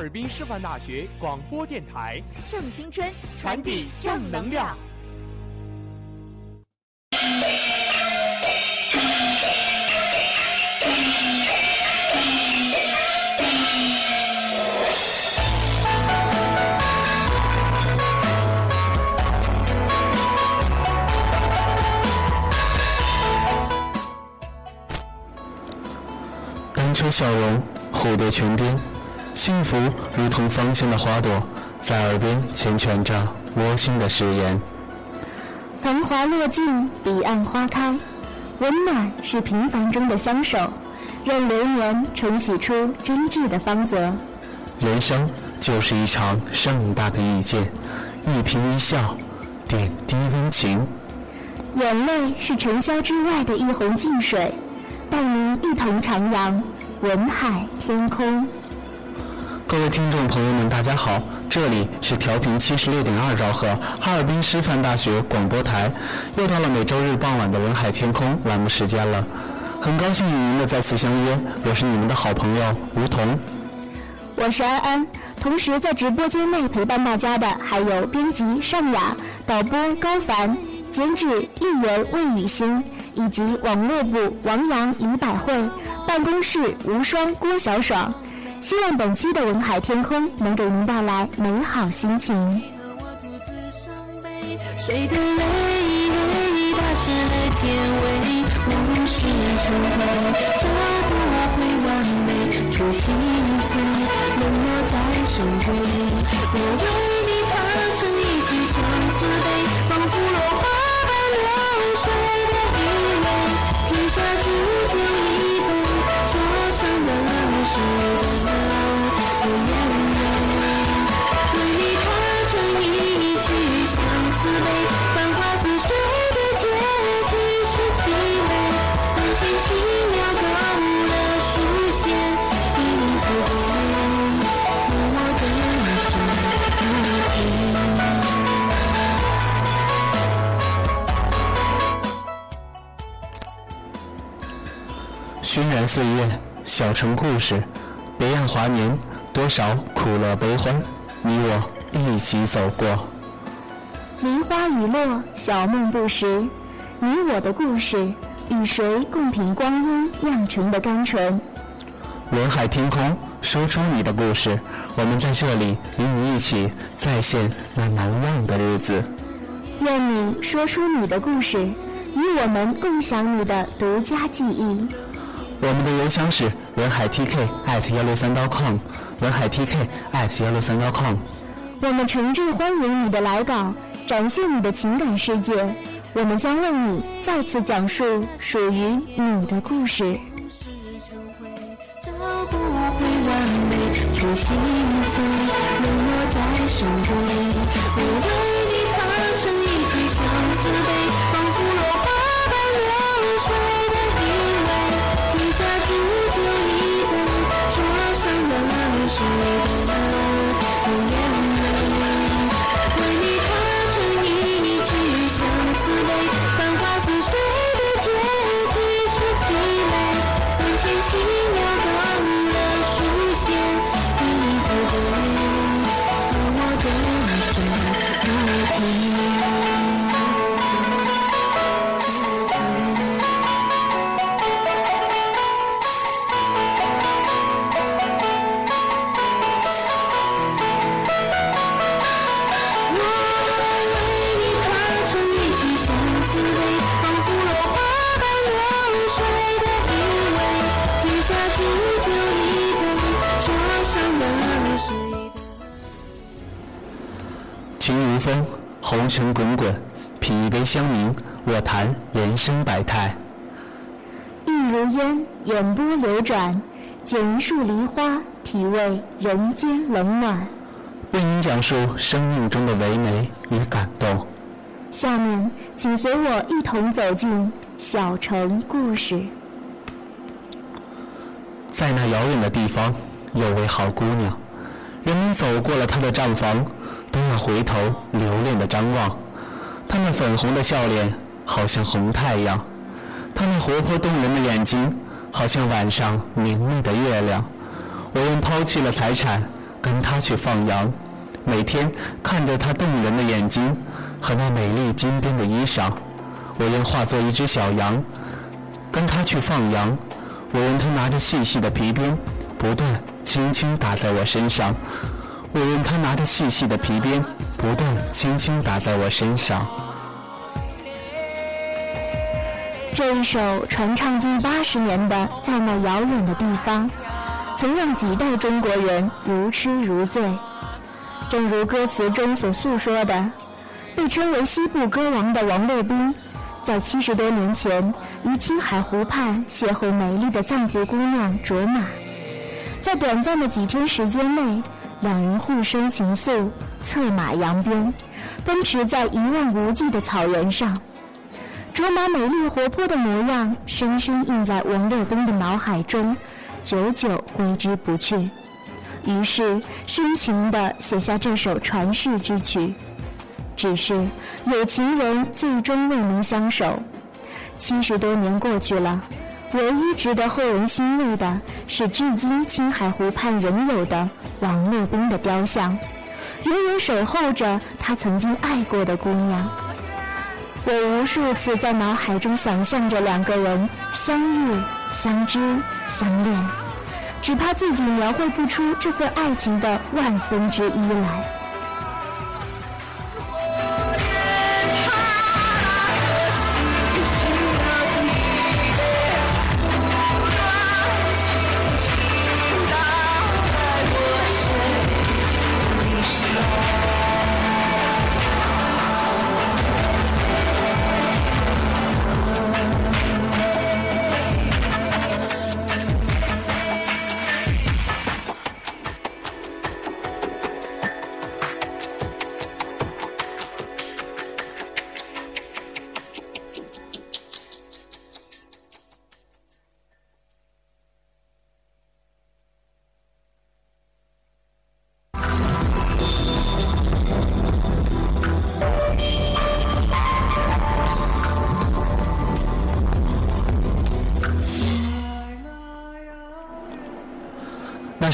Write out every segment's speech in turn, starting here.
尔滨师范大学广播电台，正青春，传递正能量。单车笑容，虎蝶泉边，幸福如同芳香的花朵，在耳边缱绻着窝心的誓言。繁华落尽，彼岸花开，温暖是平凡中的相守，让流年重洗出真挚的芳泽。人生就是一场盛大的遇见，一颦一笑，点滴温情。眼泪是尘嚣之外的一泓静水，带您一同徜徉文海天空。各位听众朋友们，大家好，这里是调频七十六点二兆赫哈尔滨师范大学广播台，又到了每周日傍晚的文海天空栏目时间了。很高兴与您的再次相约，我是你们的好朋友吴桐。我是安安，同时在直播间内陪伴大家的还有编辑尚雅、导播高凡、监制丽媛魏雨欣，以及网络部王洋、李百惠，办公室无双郭小爽。希望本期的文海天空能给您带来美好心情。和我独自伤悲，谁的泪泪打湿了肩尾，物是成灰，找不回完美，初心碎，沦落在深闺。我为你弹成一曲相思悲，仿佛落花般流水的依偎，天下煮酒一，是灯有眼泪。为你弹成一曲相思悲，繁花似水的结局是凄美，万千奇妙高的书写，一你抚慰，和我的水不停。熏然岁月，小城故事，别样华年，多少苦乐悲欢，你我一起走过。梨花雨落，小梦不识，你我的故事，与谁共品光阴酿成的甘醇？文海天空，说出你的故事，我们在这里与你一起再现那难忘的日子。愿你说出你的故事，与我们共享你的独家记忆。我们的邮箱是文海 TK at 幺六三 .com，文海 TK at 幺六三 .com。我们诚挚欢迎你的来稿，展现你的情感世界。我们将为你再次讲述属于你的故事。找不回完美。尘滚滚，品一杯香茗，我谈人生百态。玉如烟，眼波流转，剪一束梨花，体味人间冷暖。为您讲述生命中的唯美与感动。下面，请随我一同走进小城故事。在那遥远的地方，有位好姑娘。人们走过了她的帐房，都要回头留恋的张望。她那粉红的笑脸，好像红太阳；她那活泼动人的眼睛，好像晚上明媚的月亮。我愿抛弃了财产，跟她去放羊。每天看着她动人的眼睛和那美丽金边的衣裳，我愿化作一只小羊，跟她去放羊。我愿她拿着细细的皮鞭，不断轻轻打在我身上。我愿她拿着细细的皮鞭，不断轻轻打在我身上。这一首传唱近八十年的《在那遥远的地方》，曾让几代中国人如痴如醉。正如歌词中所诉说的，被称为西部歌王的王洛宾，在七十多年前于青海湖畔邂逅美丽的藏族姑娘卓玛，在短暂的几天时间内，两人互生情愫，策马扬鞭，奔驰在一望无际的草原上。卓玛美丽活泼的模样，深深印在王洛宾的脑海中，久久挥之不去。于是深情地写下这首传世之曲。只是有情人最终未能相守。七十多年过去了，唯一值得后人欣慰的是，至今青海湖畔仍有的王洛宾的雕像，永远守候着他曾经爱过的姑娘。我无数次在脑海中想象着两个人相遇、相知、相恋，只怕自己描绘不出这份爱情的万分之一来。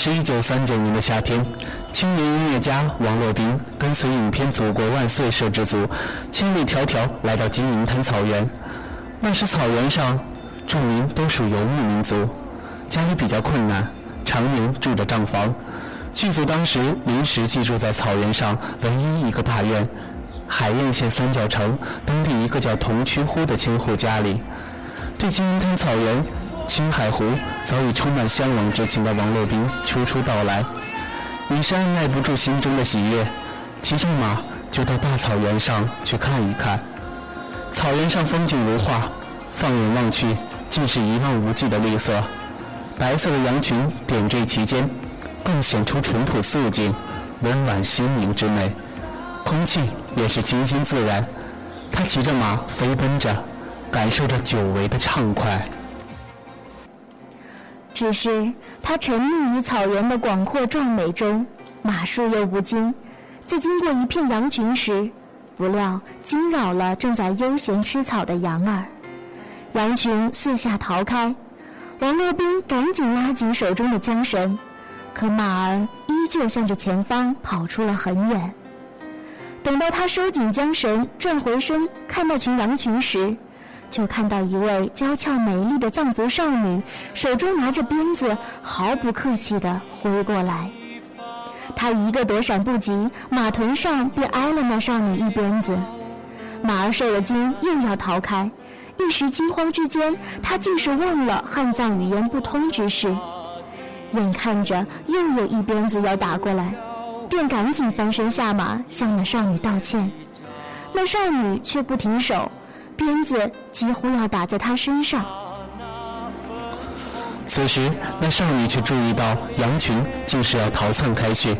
是一九三九年的夏天，青年音乐家王洛宾跟随影片《祖国万岁》摄制组，千里迢迢来到金银滩草原。那时草原上住民都属游牧民族，家里比较困难，常年住着帐房。剧组当时临时寄住在草原上唯一一个大院——海晏县三角城当地一个叫童区呼的千户家里。对金银滩草原。青海湖早已充满向往之情的王洛宾初出到来，也是按耐不住心中的喜悦，骑上马就到大草原上去看一看。草原上风景如画，放眼望去尽是一望无际的绿色，白色的羊群点缀其间，更显出淳朴素净、温婉鲜明之美。空气也是清新自然，他骑着马飞奔着，感受着久违的畅快。只是他沉溺于草原的广阔壮美中，马术又不精，在经过一片羊群时，不料惊扰了正在悠闲吃草的羊儿，羊群四下逃开，王洛宾赶紧拉紧手中的缰绳，可马儿依旧向着前方跑出了很远。等到他收紧缰绳，转回身看那群羊群时，就看到一位娇俏美丽的藏族少女，手中拿着鞭子，毫不客气地挥过来。他一个躲闪不及，马臀上便挨了那少女一鞭子。马儿受了惊，又要逃开，一时惊慌之间，他竟是忘了汉藏语言不通之事。眼看着又有一鞭子要打过来，便赶紧翻身下马，向那少女道歉。那少女却不停手，鞭子几乎要打在她身上。此时，那少女却注意到羊群竟是要逃窜开去，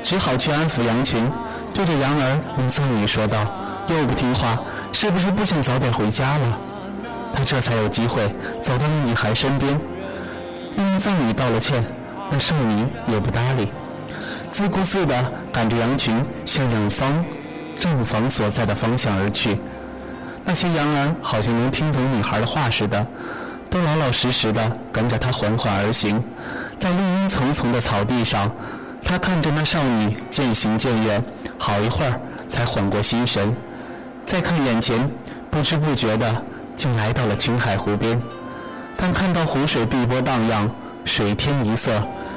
只好去安抚羊群，对着羊儿用藏语说道：“又不听话，是不是不想早点回家了？”他这才有机会走到那女孩身边，用藏语道了歉。那少女也不搭理，自顾自地赶着羊群向远方正房所在的方向而去。那些羊儿好像能听懂女孩的话似的。都老老实实的跟着她缓缓而行，在绿荫丛丛的草地上，他看着那少女渐行渐远，好一会儿才缓过心神。再看眼前，不知不觉的竟来到了青海湖边。但看到湖水碧波荡漾，水天一色，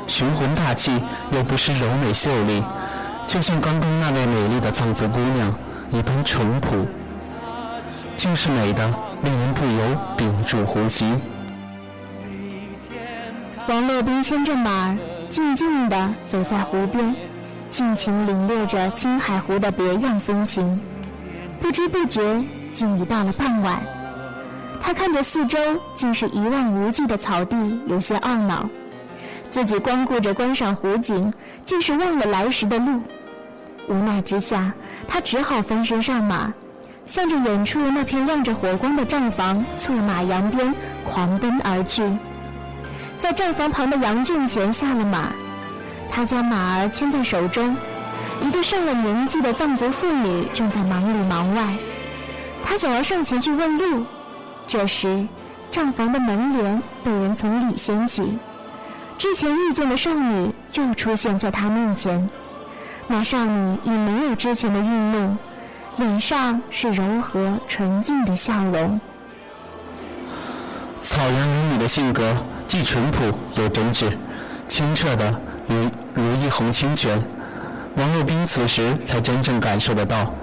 雄浑大气又不失柔美秀丽，就像刚刚那位美丽的藏族姑娘一般淳朴，竟是美的。令人不由屏住呼吸。王洛宾牵着马，静静地走在湖边，尽情领略着青海湖的别样风情。不知不觉，竟已到了傍晚。他看着四周竟是一望无际的草地，有些懊恼，自己光顾着观赏湖景，竟是忘了来时的路。无奈之下，他只好翻身上马。向着远处那片亮着火光的帐房，策马扬鞭，狂奔而去。在帐房旁的羊圈前下了马，他将马儿牵在手中。一个上了年纪的藏族妇女正在忙里忙外，他想要上前去问路。这时，帐房的门帘被人从里掀起，之前遇见的少女又出现在他面前。那少女已没有之前的愠怒。脸上是柔和纯净的笑容。草原美女的性格既淳朴又真挚，清澈的如如一泓清泉。王洛宾此时才真正感受得到。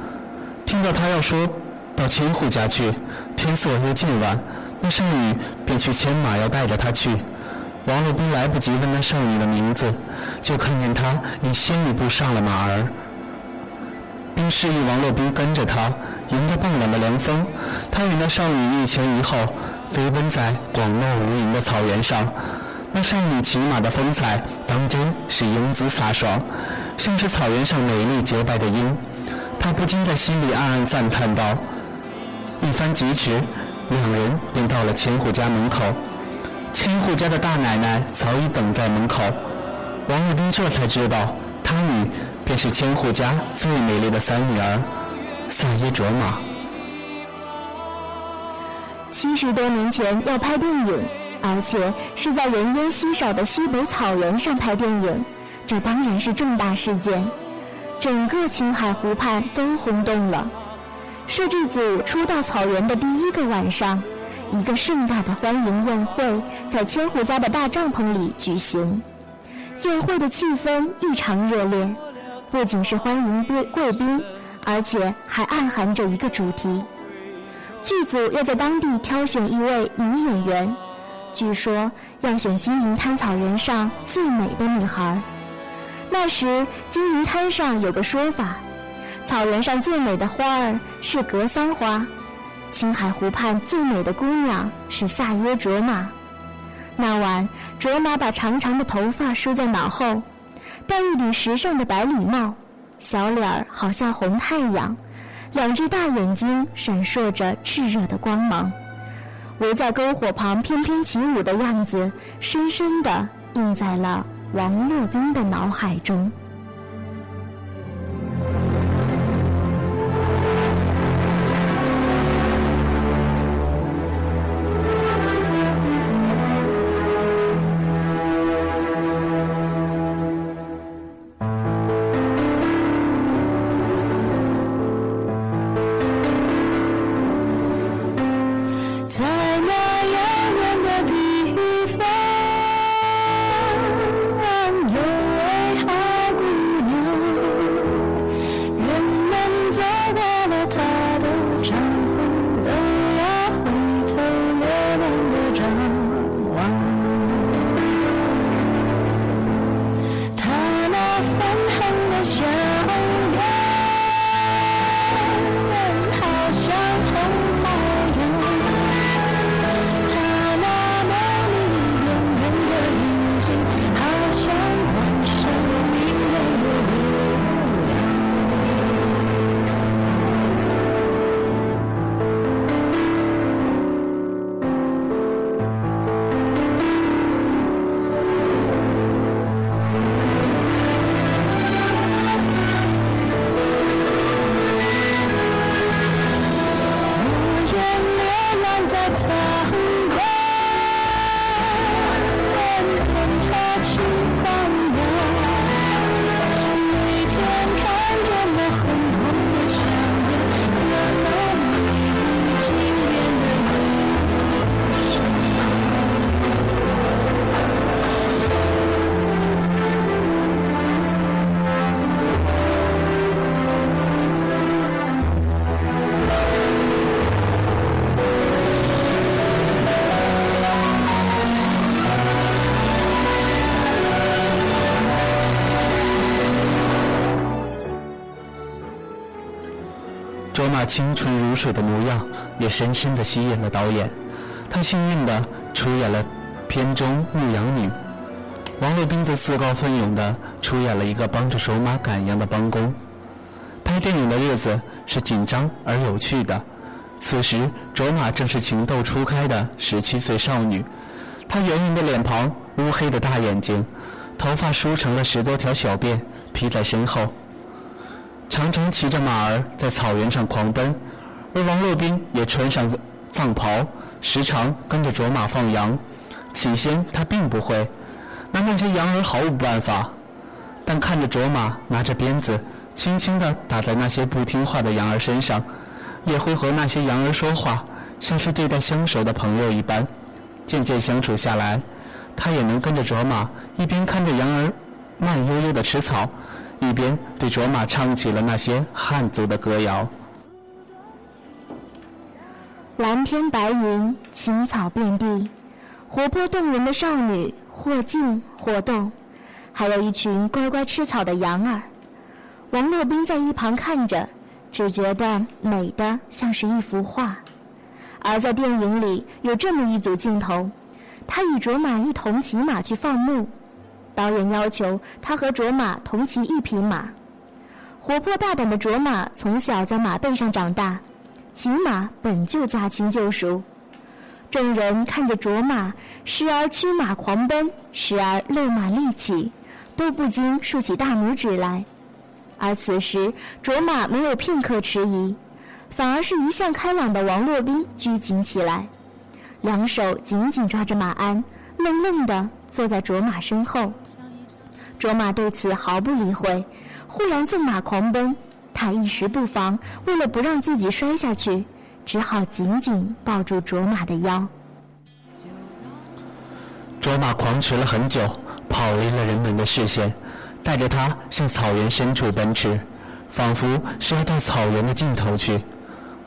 听到他要说到千户家去，天色又近晚，那少女便去牵马要带着他去。王洛宾来不及问那少女的名字，就看见她已先一步上了马儿。并示意王洛宾跟着他，迎着傍晚的凉风，他与那少女一前一后飞奔在广袤无垠的草原上。那少女骑马的风采，当真是英姿飒爽，像是草原上美丽洁白的鹰。他不禁在心里暗暗赞叹道：“一番疾驰，两人便到了千户家门口。千户家的大奶奶早已等在门口。王洛宾这才知道，他与……”便是千户家最美丽的三女儿萨耶卓玛。七十多年前要拍电影，而且是在人烟稀少的西北草原上拍电影，这当然是重大事件，整个青海湖畔都轰动了。摄制组初到草原的第一个晚上，一个盛大的欢迎宴会在千户家的大帐篷里举行，宴会的气氛异常热烈。不仅是欢迎贵贵宾，而且还暗含着一个主题。剧组要在当地挑选一位女演员，据说要选金银滩草原上最美的女孩。那时金银滩上有个说法，草原上最美的花儿是格桑花，青海湖畔最美的姑娘是萨耶卓玛。那晚，卓玛把长长的头发梳在脑后。戴一顶时尚的白礼帽，小脸儿好像红太阳，两只大眼睛闪烁着炽热的光芒，围在篝火旁翩翩起舞的样子，深深地印在了王洛宾的脑海中。那清纯如水的模样也深深地吸引了导演。他幸运地出演了片中牧羊女，王洛宾则自告奋勇地出演了一个帮着卓玛赶羊的帮工。拍电影的日子是紧张而有趣的。此时，卓玛正是情窦初开的十七岁少女，她圆圆的脸庞、乌黑的大眼睛，头发梳成了十多条小辫，披在身后。常常骑着马儿在草原上狂奔，而王洛宾也穿上藏袍，时常跟着卓玛放羊。起先他并不会，拿那些羊儿毫无办法，但看着卓玛拿着鞭子，轻轻地打在那些不听话的羊儿身上，也会和那些羊儿说话，像是对待相熟的朋友一般。渐渐相处下来，他也能跟着卓玛一边看着羊儿慢悠悠地吃草。一边对卓玛唱起了那些汉族的歌谣。蓝天白云，青草遍地，活泼动人的少女，或静或动，还有一群乖乖吃草的羊儿。王洛宾在一旁看着，只觉得美的像是一幅画。而在电影里有这么一组镜头，他与卓玛一同骑马去放牧。导演要求他和卓玛同骑一匹马。活泼大胆的卓玛从小在马背上长大，骑马本就驾轻就熟。众人看着卓玛时而驱马狂奔，时而勒马立起，都不禁竖起大拇指来。而此时卓玛没有片刻迟疑，反而是一向开朗的王洛宾拘谨起来，两手紧紧抓着马鞍，愣愣的。坐在卓玛身后，卓玛对此毫不理会，忽然纵马狂奔。他一时不防，为了不让自己摔下去，只好紧紧抱住卓玛的腰。卓玛狂驰了很久，跑离了人们的视线，带着他向草原深处奔驰，仿佛是要到草原的尽头去。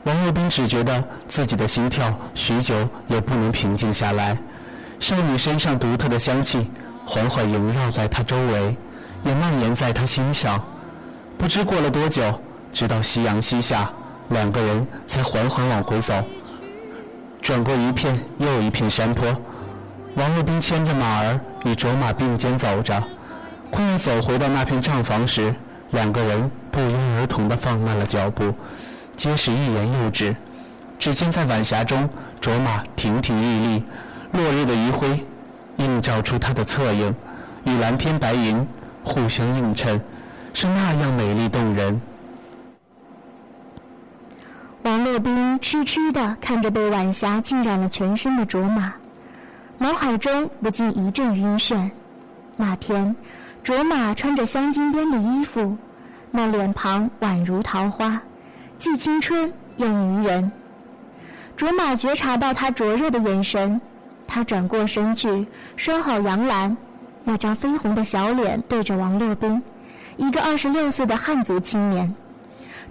王洛宾只觉得自己的心跳许久也不能平静下来。少女身上独特的香气缓缓萦绕在她周围，也蔓延在她心上。不知过了多久，直到夕阳西下，两个人才缓缓往回走。转过一片又一片山坡，王洛宾牵着马儿与卓玛并肩走着。快要走回到那片帐房时，两个人不约而同地放慢了脚步，皆是欲言又止。只见在晚霞中，卓玛亭亭玉立。落日的余晖映照出他的侧影，与蓝天白云互相映衬，是那样美丽动人。王洛宾痴痴地看着被晚霞浸染了全身的卓玛，脑海中不禁一阵晕眩。那天，卓玛穿着镶金边的衣服，那脸庞宛如桃花，既青春又迷人。卓玛觉察到他灼热的眼神。他转过身去，拴好羊栏，那张绯红的小脸对着王洛宾，一个二十六岁的汉族青年。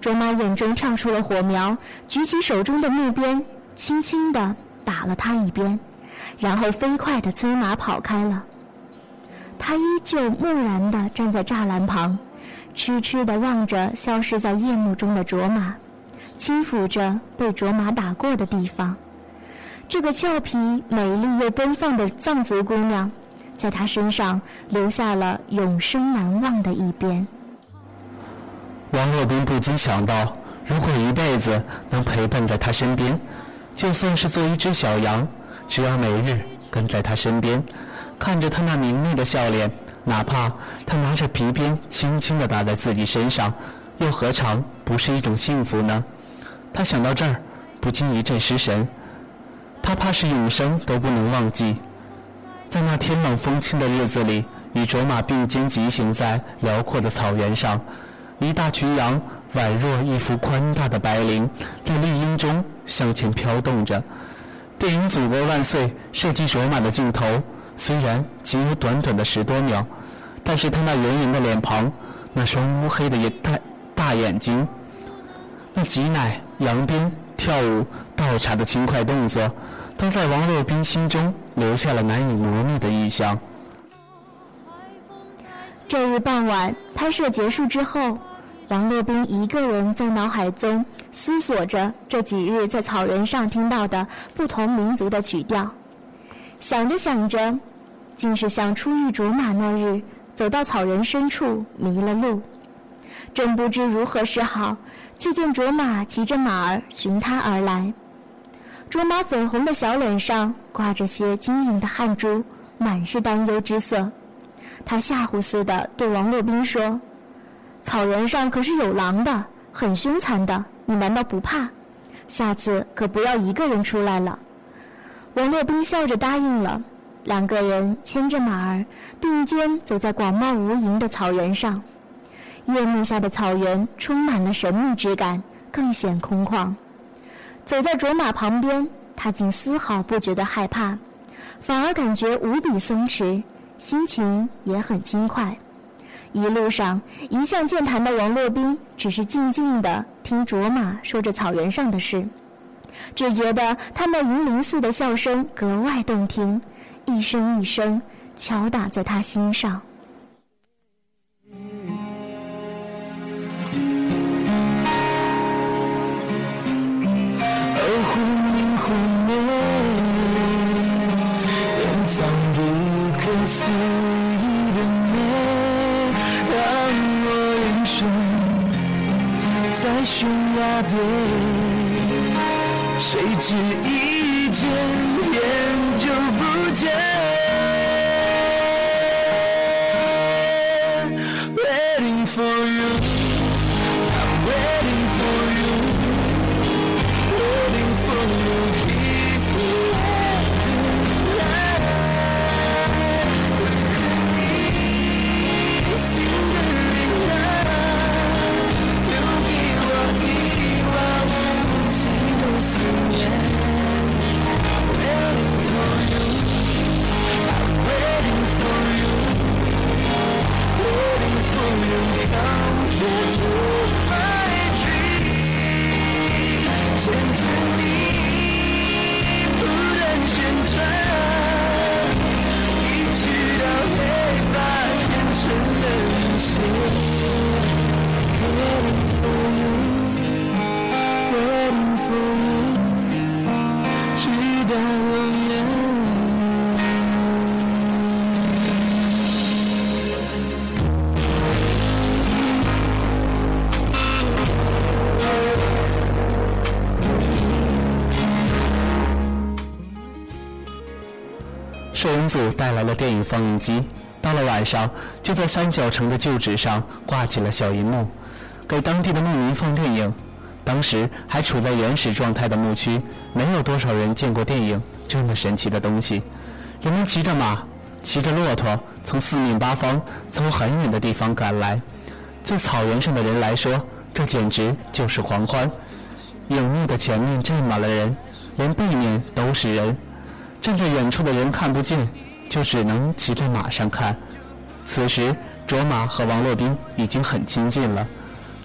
卓玛眼中跳出了火苗，举起手中的木鞭，轻轻地打了他一鞭，然后飞快地催马跑开了。他依旧木然地站在栅栏旁，痴痴地望着消失在夜幕中的卓玛，轻抚着被卓玛打过的地方。这个俏皮、美丽又奔放的藏族姑娘，在他身上留下了永生难忘的一边。王洛宾不禁想到，如果一辈子能陪伴在他身边，就算是做一只小羊，只要每日跟在他身边，看着他那明媚的笑脸，哪怕他拿着皮鞭轻轻地打在自己身上，又何尝不是一种幸福呢？他想到这儿，不禁一阵失神。他怕是永生都不能忘记，在那天冷风轻的日子里，与卓玛并肩疾行在辽阔的草原上，一大群羊宛若一幅宽大的白绫，在绿荫中向前飘动着。电影《祖国万岁》射击卓玛的镜头，虽然仅有短短的十多秒，但是他那圆圆的脸庞，那双乌黑的眼大大眼睛，那挤奶、扬鞭、跳舞、倒茶的轻快动作。都在王洛宾心中留下了难以磨灭的印象。这日傍晚，拍摄结束之后，王洛宾一个人在脑海中思索着这几日在草原上听到的不同民族的曲调，想着想着，竟是像初遇卓玛那日，走到草原深处迷了路，正不知如何是好，却见卓玛骑着马儿寻他而来。卓玛粉红的小脸上挂着些晶莹的汗珠，满是担忧之色。他吓唬似的对王洛宾说。草原上可是有狼的，很凶残的。你难道不怕？下次可不要一个人出来了。王洛宾笑着答应了。两个人牵着马儿，并肩走在广袤无垠的草原上。夜幕下的草原充满了神秘之感，更显空旷。走在卓玛旁边，他竟丝毫不觉得害怕，反而感觉无比松弛，心情也很轻快。一路上，一向健谈的王洛宾只是静静地听卓玛说着草原上的事，只觉得他那银铃似的笑声格外动听，一声一声敲打在他心上。是一带来了电影放映机，到了晚上，就在三角城的旧址上挂起了小银幕，给当地的牧民放电影。当时还处在原始状态的牧区，没有多少人见过电影这么神奇的东西。人们骑着马，骑着骆驼，从四面八方，从很远的地方赶来。对草原上的人来说，这简直就是狂欢。影幕的前面站满了人，连背面都是人。站在远处的人看不见，就只能骑在马上看。此时，卓玛和王洛宾已经很亲近了，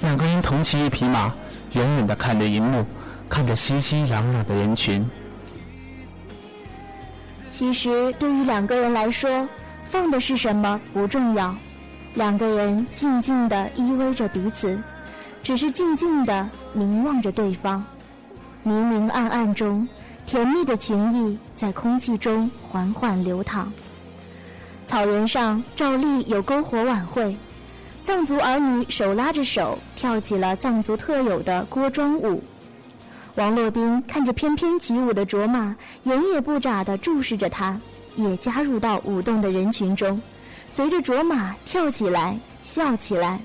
两个人同骑一匹马，远远地看着银幕，看着熙熙攘攘的人群。其实，对于两个人来说，放的是什么不重要，两个人静静地依偎着彼此，只是静静地凝望着对方，明明暗暗中。甜蜜的情意在空气中缓缓流淌。草原上照例有篝火晚会，藏族儿女手拉着手跳起了藏族特有的锅庄舞。王洛宾看着翩翩起舞的卓玛，眼也不眨地注视着他，也加入到舞动的人群中，随着卓玛跳起来，笑起来。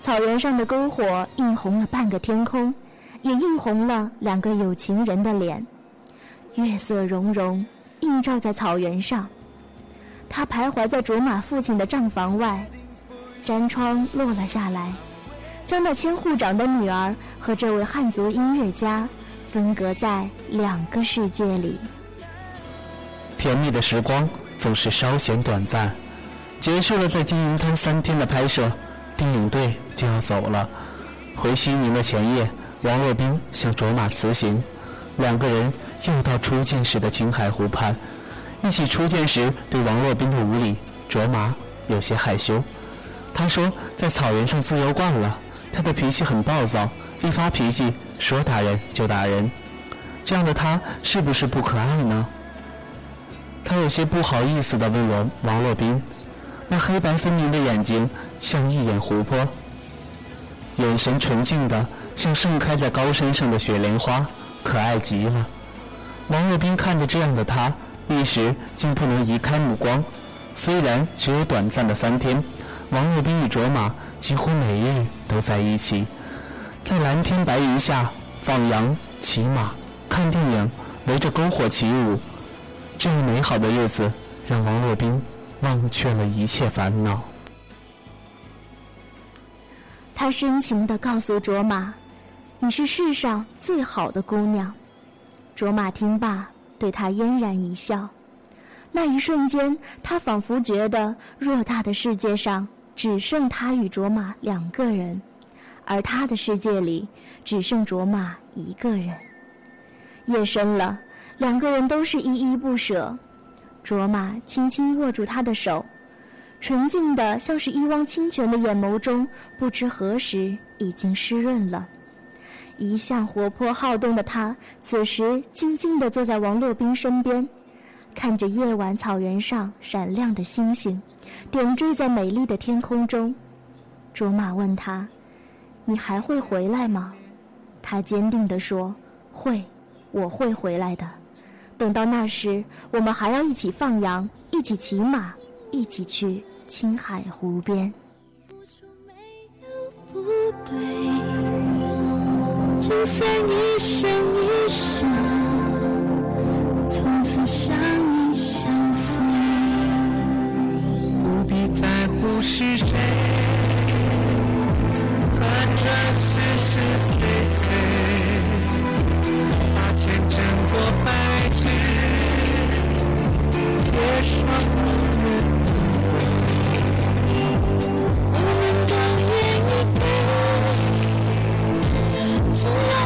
草原上的篝火映红了半个天空。也映红了两个有情人的脸，月色融融，映照在草原上。他徘徊在卓玛父亲的帐房外，毡窗落了下来，将那千户长的女儿和这位汉族音乐家分隔在两个世界里。甜蜜的时光总是稍显短暂，结束了在金银滩三天的拍摄，电影队就要走了，回西宁的前夜。王洛宾向卓玛辞行，两个人又到初见时的青海湖畔。一起初见时对王洛宾的无礼，卓玛有些害羞。他说：“在草原上自由惯了，他的脾气很暴躁，一发脾气说打人就打人。这样的他是不是不可爱呢？他有些不好意思地问王王洛宾，那黑白分明的眼睛像一眼湖泊，眼神纯净的像盛开在高山上的雪莲花，可爱极了。王洛宾看着这样的她，一时竟不能移开目光。虽然只有短暂的三天，王洛宾与卓玛几乎每日都在一起，在蓝天白云下放羊、骑马、看电影，围着篝火起舞。这样美好的日子，让王洛宾忘却了一切烦恼。他深情地告诉卓玛：“你是世上最好的姑娘。”卓玛听罢，对他嫣然一笑。那一瞬间，他仿佛觉得偌大的世界上只剩他与卓玛两个人，而他的世界里只剩卓玛一个人。夜深了，两个人都是依依不舍。卓玛轻轻握住他的手，纯净的像是一汪清泉的眼眸中，不知何时已经湿润了。一向活泼好动的他，此时静静地坐在王洛宾身边。看着夜晚草原上闪亮的星星，点缀在美丽的天空中，卓玛问他：“你还会回来吗？”他坚定地说：“会，我会回来的。等到那时，我们还要一起放羊，一起骑马，一起去青海湖边。”不对，就算一生一世，从此相依相随。不必在乎是谁，反正是是非非，把前尘做白纸，接受给，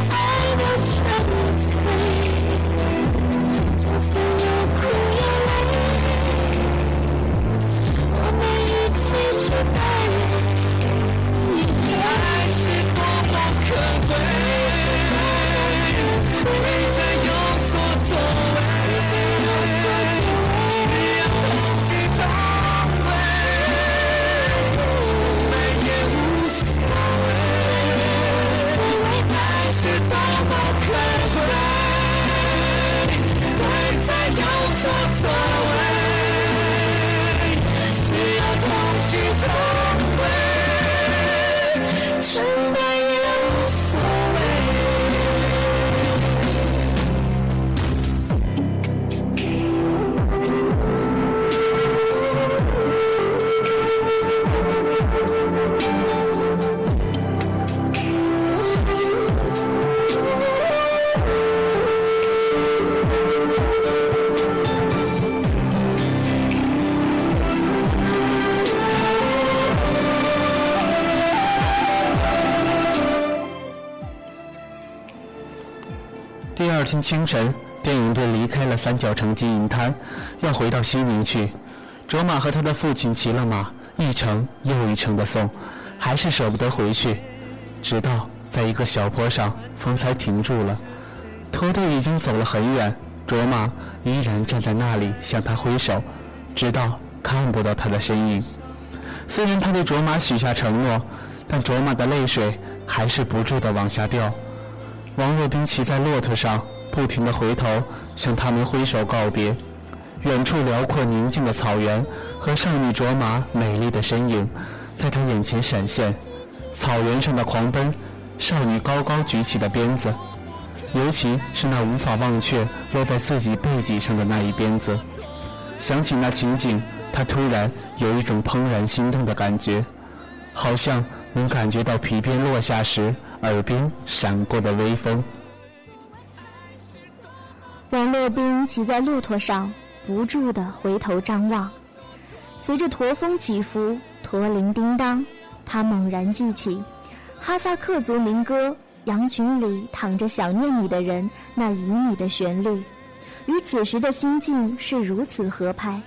二天清晨，电影队离开了三角城金银滩，要回到西宁去。卓玛和他的父亲骑了马，一程又一程的送，还是舍不得回去。直到在一个小坡上，风才停住了。驼队已经走了很远，卓玛依然站在那里向他挥手，直到看不到他的身影。虽然他对卓玛许下承诺，但卓玛的泪水还是不住的往下掉。王洛宾骑在骆驼上，不停地回头向他们挥手告别。远处辽阔宁静的草原和少女卓玛美丽的身影，在他眼前闪现。草原上的狂奔，少女高高举起的鞭子，尤其是那无法忘却落在自己背脊上的那一鞭子。想起那情景，他突然有一种怦然心动的感觉，好像能感觉到皮鞭落下时耳边闪过的微风。王洛宾骑在骆驼上，不住地回头张望。随着驼峰起伏，驼铃叮当，他猛然记起哈萨克族民歌《羊群里躺着想念你的人》那旖旎的旋律，与此时的心境是如此合拍。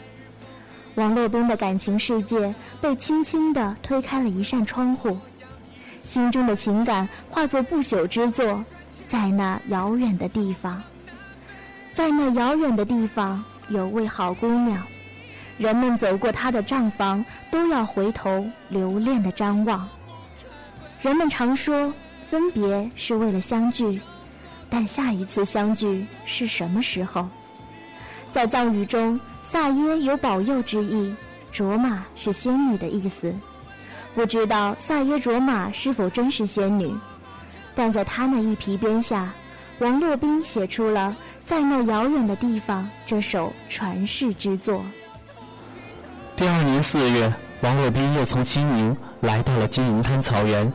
王洛宾的感情世界被轻轻地推开了一扇窗户，心中的情感化作不朽之作，在那遥远的地方，在那遥远的地方有位好姑娘，人们走过她的帐房都要回头留恋的张望。人们常说，分别是为了相聚，但下一次相聚是什么时候？在藏语中，萨耶有保佑之意，卓玛是仙女的意思。不知道萨耶卓玛是否真是仙女，但在她那一皮鞭下，王洛宾写出了《在那遥远的地方》这首传世之作。第二年四月，王洛宾又从西宁来到了金银滩草原。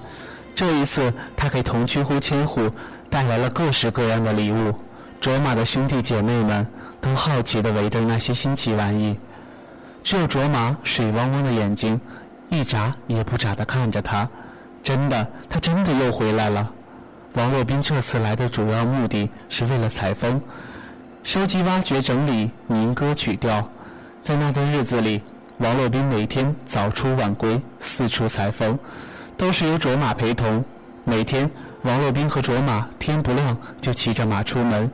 这一次，他给同区户千户带来了各式各样的礼物。卓玛的兄弟姐妹们都好奇地围着那些新奇玩意，只有卓玛水汪汪的眼睛。一眨也不眨地看着他，真的，他真的又回来了。王洛宾这次来的主要目的是为了采风，收集、挖掘、整理民歌曲调。在那段日子里，王洛宾每天早出晚归，四处采风，都是由卓玛陪同。每天，王洛宾和卓玛天不亮就骑着马出门，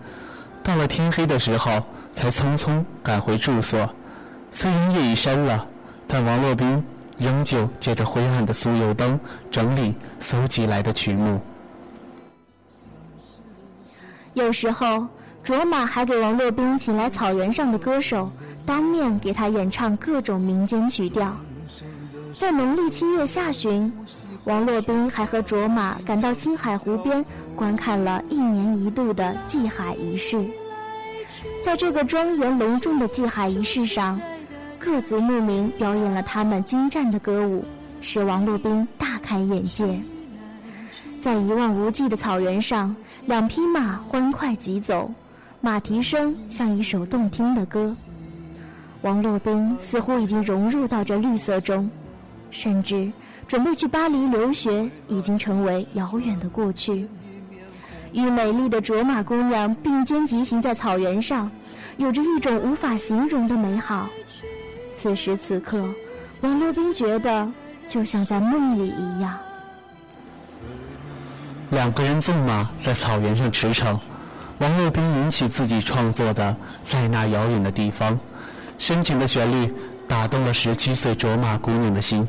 到了天黑的时候才匆匆赶回住所。虽然夜已深了，但王洛宾。仍旧借着灰暗的酥油灯整理搜集来的曲目。有时候，卓玛还给王洛宾请来草原上的歌手，当面给他演唱各种民间曲调。在农历七月下旬，王洛宾还和卓玛赶到青海湖边，观看了一年一度的祭海仪式。在这个庄严隆重的祭海仪式上。各族牧民表演了他们精湛的歌舞，使王洛宾大开眼界。在一望无际的草原上，两匹马欢快疾走，马蹄声像一首动听的歌。王洛宾似乎已经融入到这绿色中，甚至准备去巴黎留学，已经成为遥远的过去。与美丽的卓玛姑娘并肩疾行在草原上，有着一种无法形容的美好。此时此刻，王洛宾觉得就像在梦里一样。两个人纵马在草原上驰骋，王洛宾引起自己创作的《在那遥远的地方》，深情的旋律打动了十七岁卓玛姑娘的心。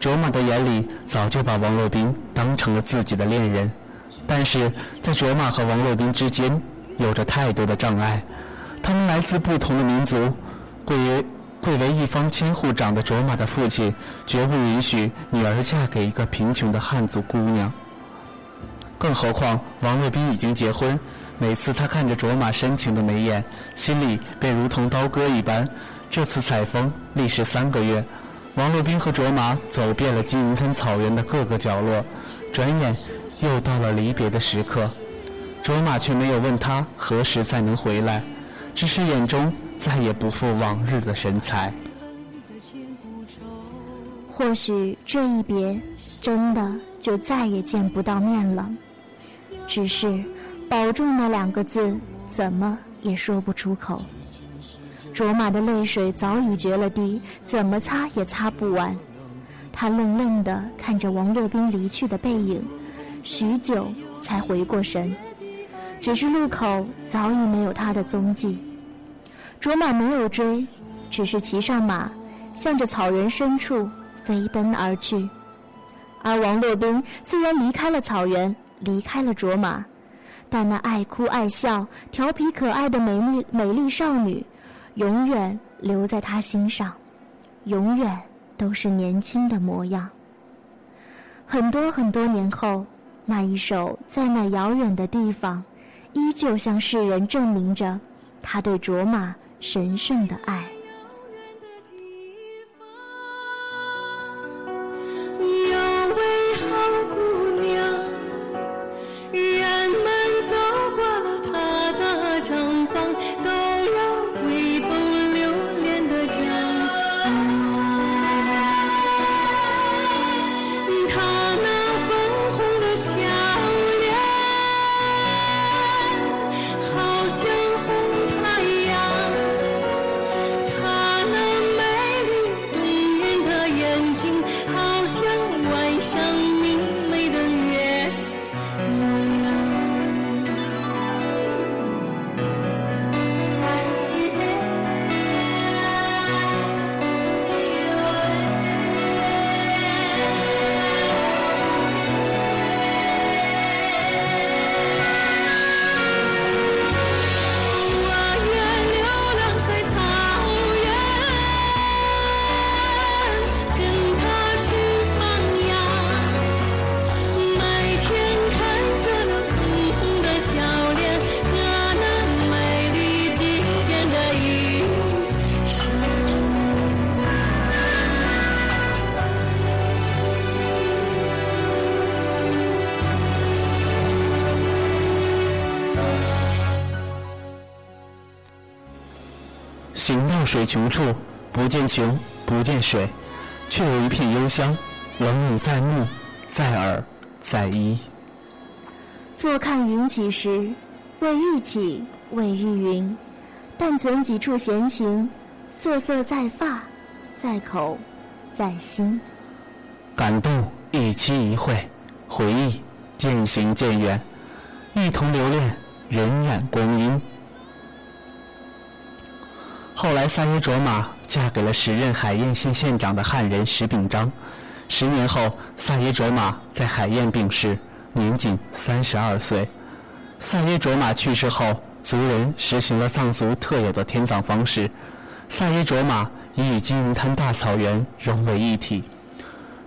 卓玛的眼里早就把王洛宾当成了自己的恋人，但是在卓玛和王洛宾之间有着太多的障碍，他们来自不同的民族，贵为。贵为一方千户长的卓玛的父亲，绝不允许女儿嫁给一个贫穷的汉族姑娘。更何况王洛宾已经结婚，每次他看着卓玛深情的眉眼，心里便如同刀割一般。这次采风历时三个月，王洛宾和卓玛走遍了金银滩草原的各个角落，转眼又到了离别的时刻。卓玛却没有问他何时再能回来，只是眼中。再也不复往日的神采。或许这一别，真的就再也见不到面了。只是“保重”那两个字，怎么也说不出口。卓玛的泪水早已决了堤，怎么擦也擦不完。他愣愣地看着王洛宾离去的背影，许久才回过神。只是路口早已没有他的踪迹。卓玛没有追，只是骑上马，向着草原深处飞奔而去。而王洛宾虽然离开了草原，离开了卓玛，但那爱哭爱笑、调皮可爱的美丽美丽少女，永远留在他心上，永远都是年轻的模样。很多很多年后，那一首在那遥远的地方，依旧向世人证明着他对卓玛。神圣的爱。水穷处，不见穷，不见水，却有一片幽香，冷冷在目，在耳，在衣。坐看云起时，为欲起，为欲云。但存几处闲情，瑟瑟在发，在口，在心。感动一期一会，回忆渐行渐远，一同留恋荏苒光阴。后来，萨耶卓玛嫁给了时任海晏县县长的汉人石秉章。十年后，萨耶卓玛在海晏病逝，年仅三十二岁。萨耶卓玛去世后，族人实行了藏族特有的天葬方式，萨耶卓玛已与金银滩大草原融为一体。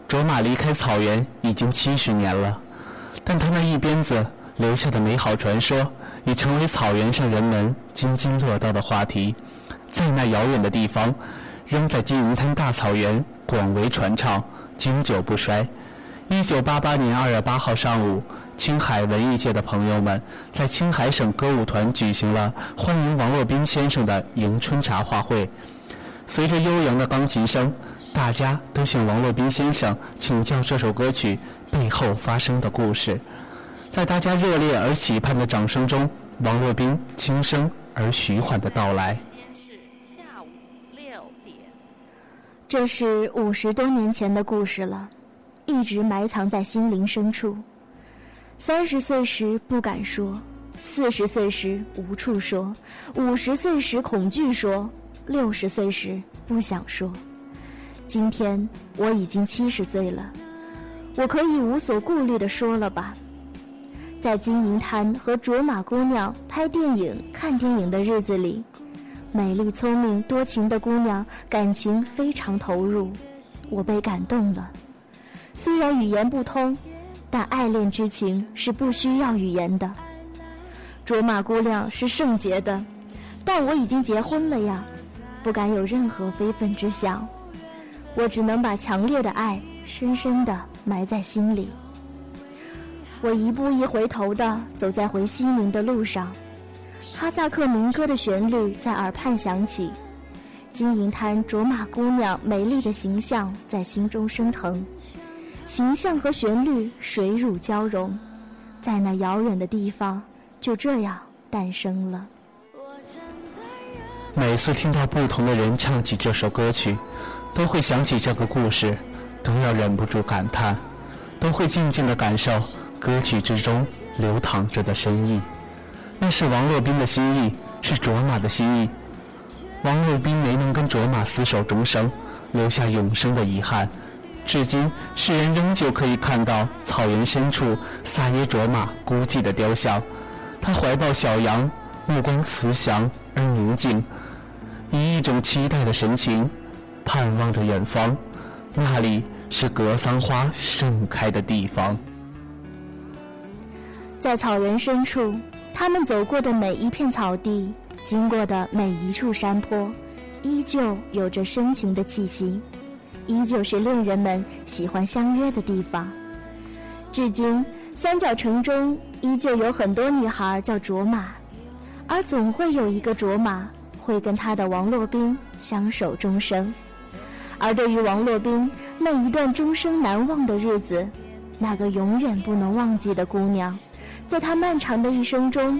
卓玛离开草原已经七十年了，但他那一鞭子留下的美好传说，已成为草原上人们津津乐道的话题。在那遥远的地方，仍在金银滩大草原广为传唱，经久不衰。一九八八年二月八号上午，青海文艺界的朋友们在青海省歌舞团举行了欢迎王洛宾先生的迎春茶话会。随着悠扬的钢琴声，大家都向王洛宾先生请教这首歌曲背后发生的故事。在大家热烈而期盼的掌声中，王洛宾轻声而徐缓的到来。这是五十多年前的故事了，一直埋藏在心灵深处。三十岁时不敢说，四十岁时无处说，五十岁时恐惧说，六十岁时不想说。今天我已经七十岁了，我可以无所顾虑的说了吧。在金银滩和卓玛姑娘拍电影、看电影的日子里。美丽、聪明、多情的姑娘，感情非常投入，我被感动了。虽然语言不通，但爱恋之情是不需要语言的。卓玛姑娘是圣洁的，但我已经结婚了呀，不敢有任何非分之想。我只能把强烈的爱深深的埋在心里。我一步一回头地走在回西宁的路上。哈萨克民歌的旋律在耳畔响起，金银滩卓玛姑娘美丽的形象在心中升腾，形象和旋律水乳交融，在那遥远的地方就这样诞生了。每次听到不同的人唱起这首歌曲，都会想起这个故事，都要忍不住感叹，都会静静的感受歌曲之中流淌着的深意。那是王洛宾的心意，是卓玛的心意。王洛宾没能跟卓玛厮守终生，留下永生的遗憾。至今，世人仍旧可以看到草原深处萨耶卓玛孤寂的雕像。他怀抱小羊，目光慈祥而宁静，以一种期待的神情，盼望着远方。那里是格桑花盛开的地方。在草原深处。他们走过的每一片草地，经过的每一处山坡，依旧有着深情的气息，依旧是恋人们喜欢相约的地方。至今，三角城中依旧有很多女孩叫卓玛，而总会有一个卓玛会跟他的王洛宾相守终生。而对于王洛宾那一段终生难忘的日子，那个永远不能忘记的姑娘。在他漫长的一生中，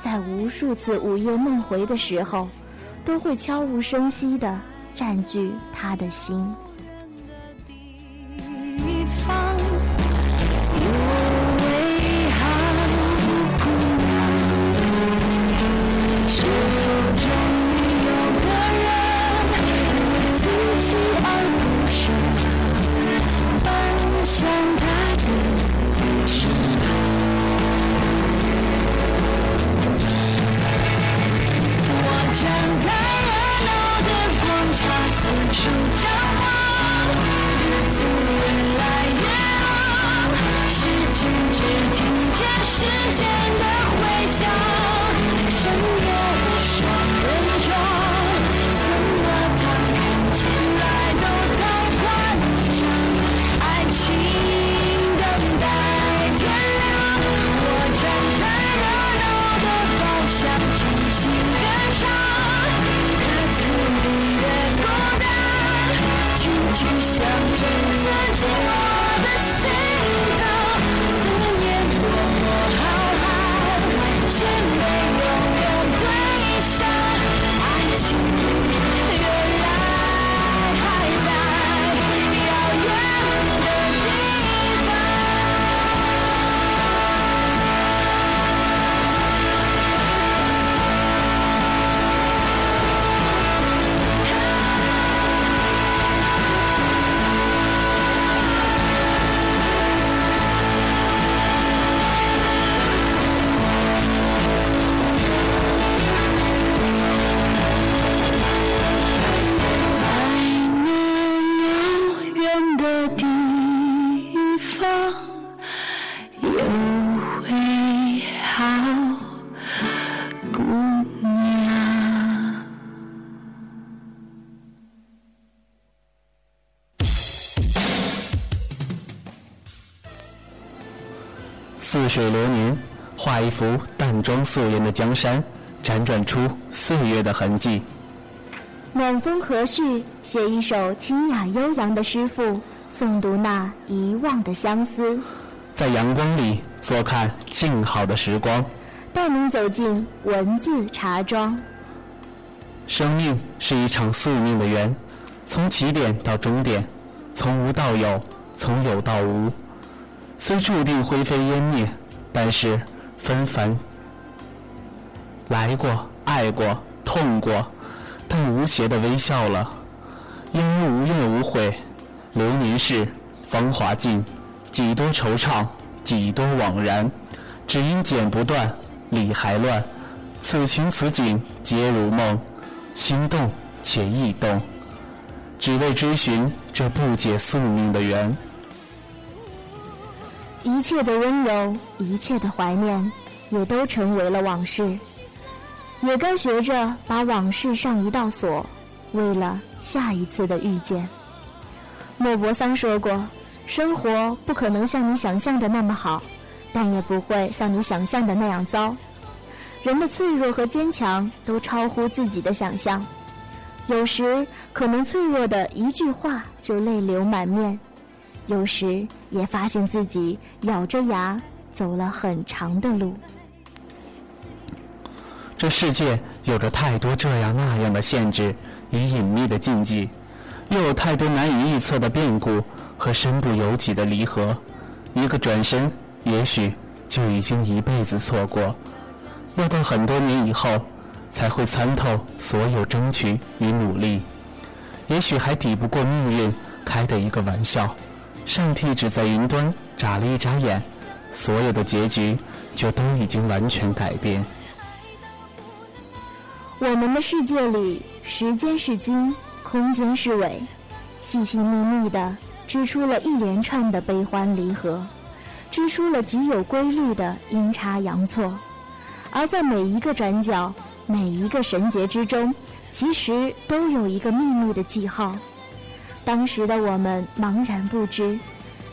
在无数次午夜梦回的时候，都会悄无声息地占据他的心。水流年，画一幅淡妆素颜的江山，辗转出岁月的痕迹。暖风和煦，写一首清雅悠扬的诗赋，诵读那遗忘的相思。在阳光里坐看静好的时光。带您走进文字茶庄。生命是一场宿命的缘，从起点到终点，从无到有，从有到无。虽注定灰飞烟灭，但是纷繁来过、爱过、痛过，但无邪的微笑了。因无怨无悔，流年逝，芳华尽，几多惆怅，几多惘然。只因剪不断，理还乱，此情此景皆如梦，心动且意动，只为追寻这不解宿命的缘。一切的温柔，一切的怀念，也都成为了往事。也该学着把往事上一道锁，为了下一次的遇见。莫泊桑说过：“生活不可能像你想象的那么好，但也不会像你想象的那样糟。人的脆弱和坚强都超乎自己的想象，有时可能脆弱的一句话就泪流满面，有时也发现自己咬着牙走了很长的路。这世界有着太多这样那样的限制与隐秘的禁忌，又有太多难以预测的变故和身不由己的离合。一个转身，也许就已经一辈子错过，要到很多年以后，才会参透所有争取与努力。也许还抵不过命运开的一个玩笑，上帝只在云端眨了一眨眼，所有的结局就都已经完全改变。我们的世界里，时间是金，空间是纬，细细密密的织出了一连串的悲欢离合，织出了极有规律的阴差阳错。而在每一个转角，每一个绳结之中，其实都有一个秘密的记号。当时的我们茫然不知，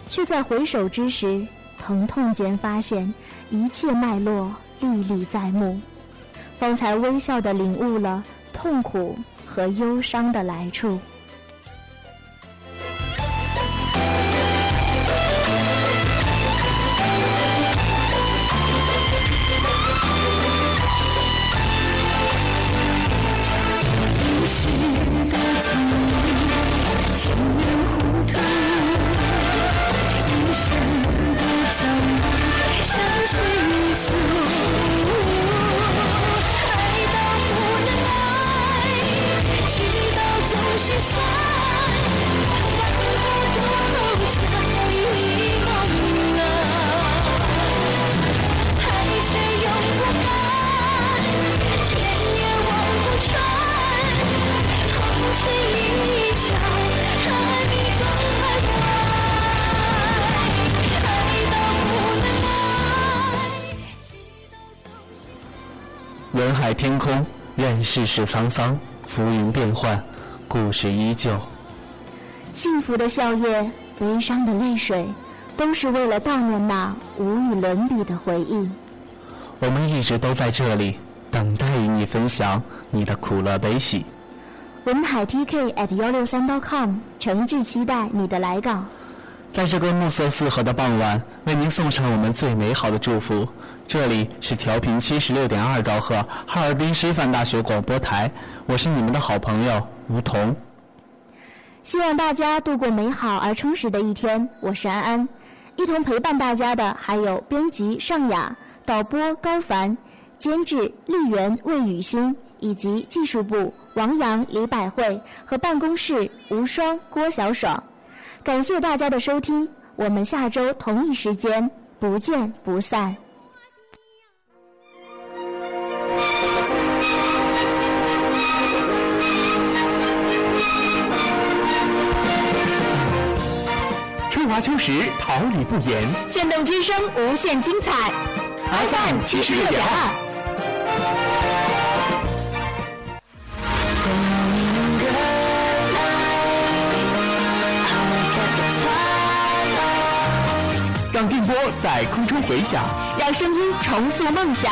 却在回首之时，疼痛间发现一切脉络历历在目。方才微笑的领悟了痛苦和忧伤的来处。天空，任世事沧桑，浮云变幻，故事依旧。幸福的笑靥，悲伤的泪水，都是为了悼念那无与伦比的回忆。我们一直都在这里，等待与你分享你的苦乐悲喜。文海 TK at 幺六三 .com，诚挚期待你的来稿。在这个暮色四合的傍晚，为您送上我们最美好的祝福。这里是调频七十六点二兆赫哈尔滨师范大学广播台，我是你们的好朋友吴桐。希望大家度过美好而充实的一天。我是安安，一同陪伴大家的还有编辑尚雅、导播高凡、监制丽媛魏雨欣，以及技术部王阳、李百惠和办公室吴双、郭小爽。感谢大家的收听，我们下周同一时间不见不散。春华华秋实，桃李不言。炫动之声，无限精彩。FM 七十六点二。让电波在空中回响，让声音重塑梦想。